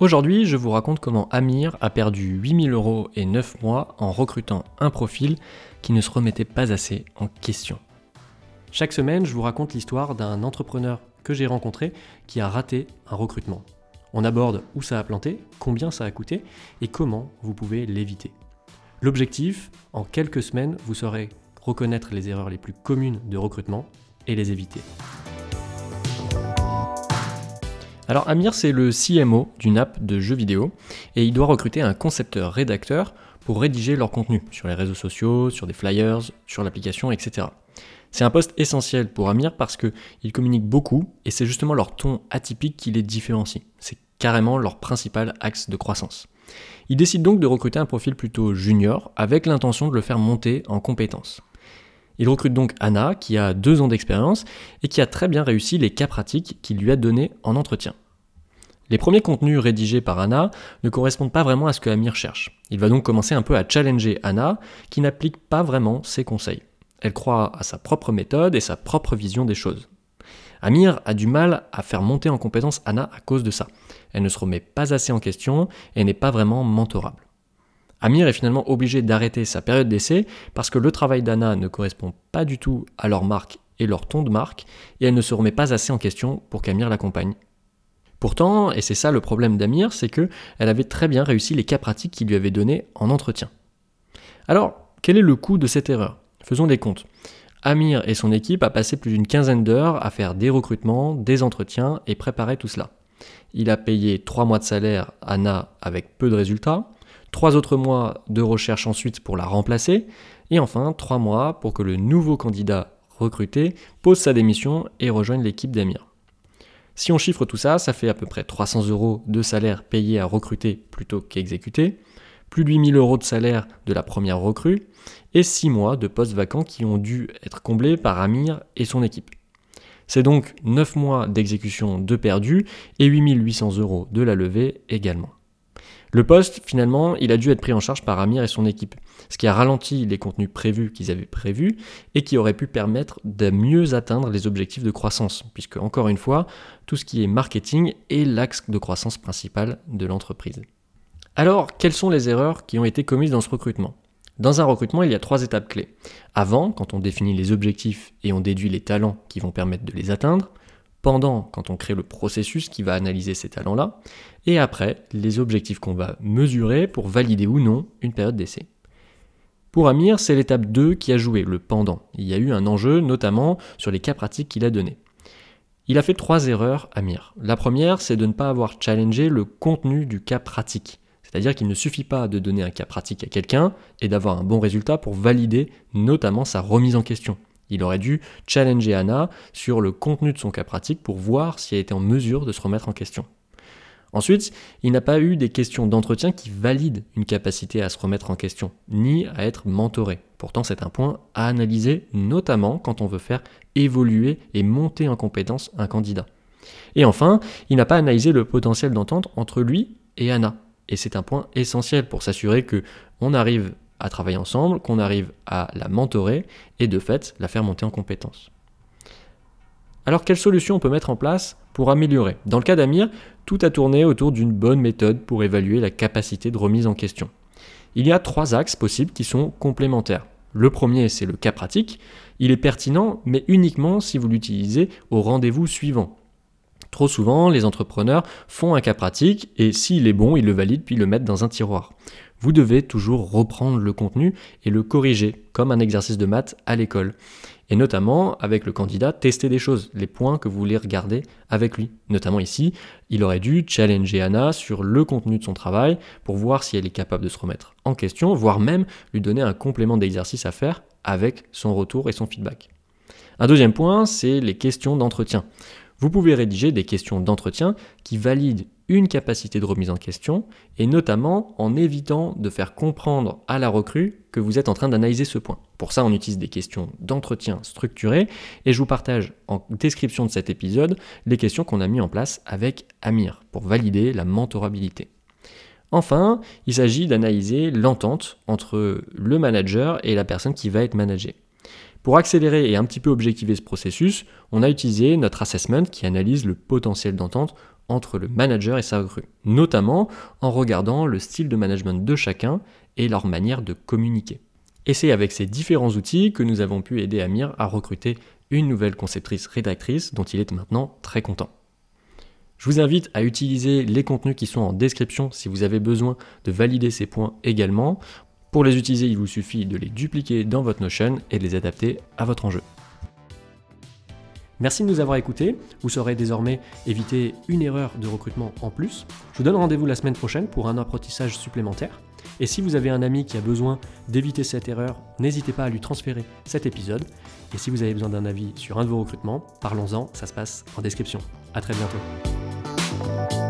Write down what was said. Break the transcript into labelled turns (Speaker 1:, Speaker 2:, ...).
Speaker 1: Aujourd'hui, je vous raconte comment Amir a perdu 8000 euros et 9 mois en recrutant un profil qui ne se remettait pas assez en question. Chaque semaine, je vous raconte l'histoire d'un entrepreneur que j'ai rencontré qui a raté un recrutement. On aborde où ça a planté, combien ça a coûté et comment vous pouvez l'éviter. L'objectif, en quelques semaines, vous saurez reconnaître les erreurs les plus communes de recrutement et les éviter. Alors Amir, c'est le CMO d'une app de jeux vidéo et il doit recruter un concepteur-rédacteur pour rédiger leur contenu sur les réseaux sociaux, sur des flyers, sur l'application, etc. C'est un poste essentiel pour Amir parce qu'ils communiquent beaucoup et c'est justement leur ton atypique qui les différencie. C'est carrément leur principal axe de croissance. Il décide donc de recruter un profil plutôt junior avec l'intention de le faire monter en compétences. Il recrute donc Anna, qui a deux ans d'expérience et qui a très bien réussi les cas pratiques qu'il lui a donnés en entretien. Les premiers contenus rédigés par Anna ne correspondent pas vraiment à ce que Amir cherche. Il va donc commencer un peu à challenger Anna, qui n'applique pas vraiment ses conseils. Elle croit à sa propre méthode et sa propre vision des choses. Amir a du mal à faire monter en compétence Anna à cause de ça. Elle ne se remet pas assez en question et n'est pas vraiment mentorable. Amir est finalement obligé d'arrêter sa période d'essai parce que le travail d'Anna ne correspond pas du tout à leur marque et leur ton de marque, et elle ne se remet pas assez en question pour qu'Amir l'accompagne. Pourtant, et c'est ça le problème d'Amir, c'est que elle avait très bien réussi les cas pratiques qu'il lui avait donnés en entretien. Alors, quel est le coût de cette erreur? Faisons des comptes. Amir et son équipe a passé plus d'une quinzaine d'heures à faire des recrutements, des entretiens et préparer tout cela. Il a payé trois mois de salaire à Anna avec peu de résultats, trois autres mois de recherche ensuite pour la remplacer, et enfin trois mois pour que le nouveau candidat recruté pose sa démission et rejoigne l'équipe d'Amir. Si on chiffre tout ça, ça fait à peu près 300 euros de salaire payé à recruter plutôt qu'exécuter, plus de 8000 euros de salaire de la première recrue, et 6 mois de postes vacants qui ont dû être comblés par Amir et son équipe. C'est donc 9 mois d'exécution de perdu et 8800 euros de la levée également. Le poste, finalement, il a dû être pris en charge par Amir et son équipe, ce qui a ralenti les contenus prévus qu'ils avaient prévus et qui aurait pu permettre de mieux atteindre les objectifs de croissance, puisque, encore une fois, tout ce qui est marketing est l'axe de croissance principal de l'entreprise. Alors, quelles sont les erreurs qui ont été commises dans ce recrutement? Dans un recrutement, il y a trois étapes clés. Avant, quand on définit les objectifs et on déduit les talents qui vont permettre de les atteindre pendant quand on crée le processus qui va analyser ces talents-là, et après les objectifs qu'on va mesurer pour valider ou non une période d'essai. Pour Amir, c'est l'étape 2 qui a joué, le pendant. Il y a eu un enjeu notamment sur les cas pratiques qu'il a donnés. Il a fait trois erreurs, Amir. La première, c'est de ne pas avoir challengé le contenu du cas pratique. C'est-à-dire qu'il ne suffit pas de donner un cas pratique à quelqu'un et d'avoir un bon résultat pour valider notamment sa remise en question. Il aurait dû challenger Anna sur le contenu de son cas pratique pour voir si elle était en mesure de se remettre en question. Ensuite, il n'a pas eu des questions d'entretien qui valident une capacité à se remettre en question, ni à être mentoré. Pourtant, c'est un point à analyser, notamment quand on veut faire évoluer et monter en compétence un candidat. Et enfin, il n'a pas analysé le potentiel d'entente entre lui et Anna. Et c'est un point essentiel pour s'assurer que on arrive à travailler ensemble, qu'on arrive à la mentorer et de fait la faire monter en compétences. Alors quelle solution on peut mettre en place pour améliorer? Dans le cas d'Amir, tout a tourné autour d'une bonne méthode pour évaluer la capacité de remise en question. Il y a trois axes possibles qui sont complémentaires. Le premier, c'est le cas pratique. Il est pertinent, mais uniquement si vous l'utilisez au rendez-vous suivant. Trop souvent, les entrepreneurs font un cas pratique et s'il est bon, ils le valident puis le mettent dans un tiroir vous devez toujours reprendre le contenu et le corriger, comme un exercice de maths à l'école. Et notamment, avec le candidat, tester des choses, les points que vous voulez regarder avec lui. Notamment ici, il aurait dû challenger Anna sur le contenu de son travail pour voir si elle est capable de se remettre en question, voire même lui donner un complément d'exercice à faire avec son retour et son feedback. Un deuxième point, c'est les questions d'entretien. Vous pouvez rédiger des questions d'entretien qui valident une capacité de remise en question, et notamment en évitant de faire comprendre à la recrue que vous êtes en train d'analyser ce point. Pour ça, on utilise des questions d'entretien structurées, et je vous partage en description de cet épisode les questions qu'on a mis en place avec Amir pour valider la mentorabilité. Enfin, il s'agit d'analyser l'entente entre le manager et la personne qui va être managée. Pour accélérer et un petit peu objectiver ce processus, on a utilisé notre assessment qui analyse le potentiel d'entente entre le manager et sa recrue, notamment en regardant le style de management de chacun et leur manière de communiquer. Et c'est avec ces différents outils que nous avons pu aider Amir à recruter une nouvelle conceptrice rédactrice dont il est maintenant très content. Je vous invite à utiliser les contenus qui sont en description si vous avez besoin de valider ces points également. Pour les utiliser, il vous suffit de les dupliquer dans votre Notion et de les adapter à votre enjeu. Merci de nous avoir écoutés. Vous saurez désormais éviter une erreur de recrutement en plus. Je vous donne rendez-vous la semaine prochaine pour un apprentissage supplémentaire. Et si vous avez un ami qui a besoin d'éviter cette erreur, n'hésitez pas à lui transférer cet épisode. Et si vous avez besoin d'un avis sur un de vos recrutements, parlons-en, ça se passe en description. A très bientôt.